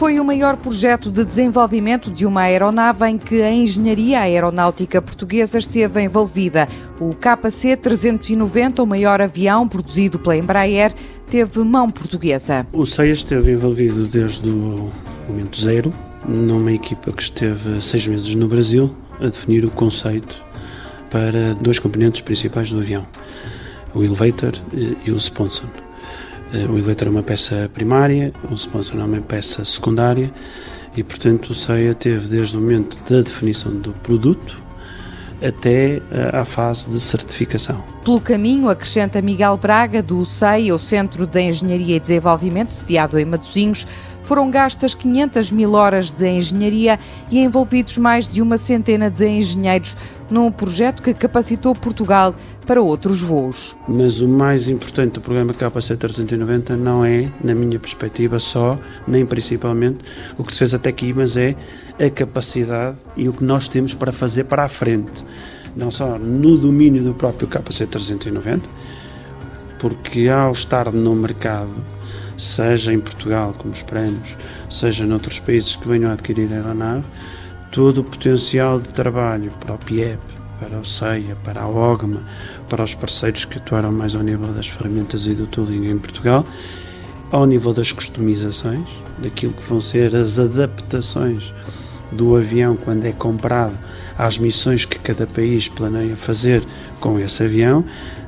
Foi o maior projeto de desenvolvimento de uma aeronave em que a engenharia aeronáutica portuguesa esteve envolvida. O KC-390, o maior avião produzido pela Embraer, teve mão portuguesa. O CEIA esteve envolvido desde o momento zero, numa equipa que esteve seis meses no Brasil a definir o conceito para dois componentes principais do avião, o elevator e o sponsor. Eh, o elevator é uma peça primária, o sponsor é uma peça secundária e, portanto, o CEIA teve desde o momento da definição do produto até eh, à fase de certificação. Pelo caminho, acrescenta Miguel Braga, do CEI, o Centro de Engenharia e Desenvolvimento, sediado em Matosinhos, foram gastas 500 mil horas de engenharia e envolvidos mais de uma centena de engenheiros num projeto que capacitou Portugal para outros voos. Mas o mais importante do programa KC 390 não é, na minha perspectiva, só, nem principalmente, o que se fez até aqui, mas é a capacidade e o que nós temos para fazer para a frente. Não só no domínio do próprio KC 390, porque ao estar no mercado seja em Portugal, como esperamos, seja noutros países que venham a adquirir a aeronave, todo o potencial de trabalho para o PIEP, para o CEIA, para a OGMA, para os parceiros que atuaram mais ao nível das ferramentas e do tooling em Portugal, ao nível das customizações, daquilo que vão ser as adaptações do avião quando é comprado às missões que cada país planeia fazer com esse avião,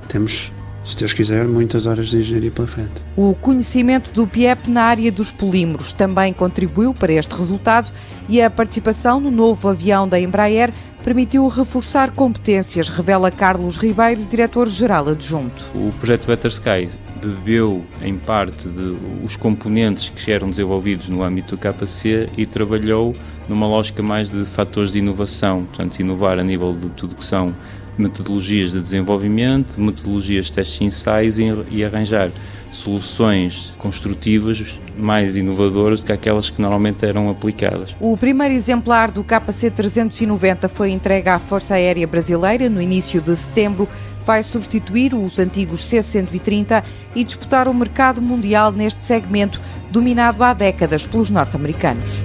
temos se Deus quiser, muitas horas de engenharia pela frente. O conhecimento do PIEP na área dos polímeros também contribuiu para este resultado e a participação no novo avião da Embraer permitiu reforçar competências, revela Carlos Ribeiro, diretor-geral adjunto. O projeto Better Sky bebeu em parte de os componentes que eram desenvolvidos no âmbito do KPC e trabalhou numa lógica mais de fatores de inovação, portanto, inovar a nível de tudo que são metodologias de desenvolvimento, metodologias de testes e ensaios e, arranjar soluções construtivas mais inovadoras do que aquelas que normalmente eram aplicadas. O primeiro exemplar do KC-390 foi entregue à Força Aérea Brasileira no início de setembro. Vai substituir os antigos C-130 e disputar o mercado mundial neste segmento, dominado há décadas pelos norte-americanos.